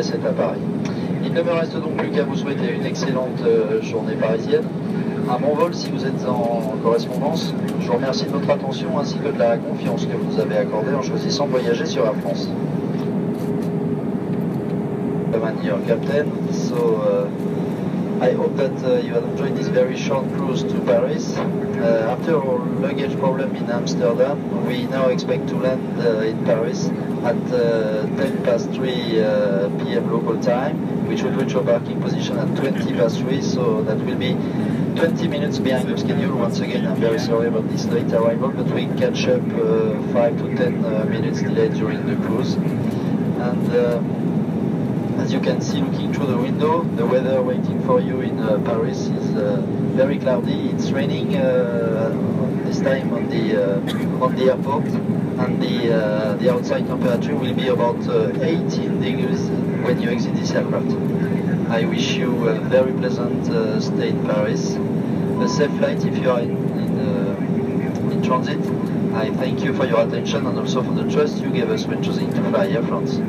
à Paris. Il ne me reste donc plus qu'à vous souhaiter une excellente euh, journée parisienne. Un bon vol si vous êtes en correspondance. Je vous remercie de votre attention ainsi que de la confiance que vous nous avez accordée en choisissant de voyager sur Air France. I'm your captain, so uh, I hope that uh, you have enjoyed this very short cruise to Paris. Uh, after our luggage problem in Amsterdam, we now expect to land uh, in Paris at uh, 10 past 3 uh, p.m. local time, which will reach our parking position at 20 past 3, so that will be 20 minutes behind the schedule. Once again, I'm very sorry about this late arrival, but we catch up uh, 5 to 10 uh, minutes delay during the cruise. And as you can see looking through the window, the weather waiting for you in uh, Paris is uh, very cloudy. It's raining uh, this time on the uh, on the airport, and the uh, the outside temperature will be about uh, 18 degrees when you exit this aircraft. I wish you a very pleasant stay in Paris, a safe flight if you are in in, in transit. I thank you for your attention and also for the trust you gave us when choosing to fly Air France.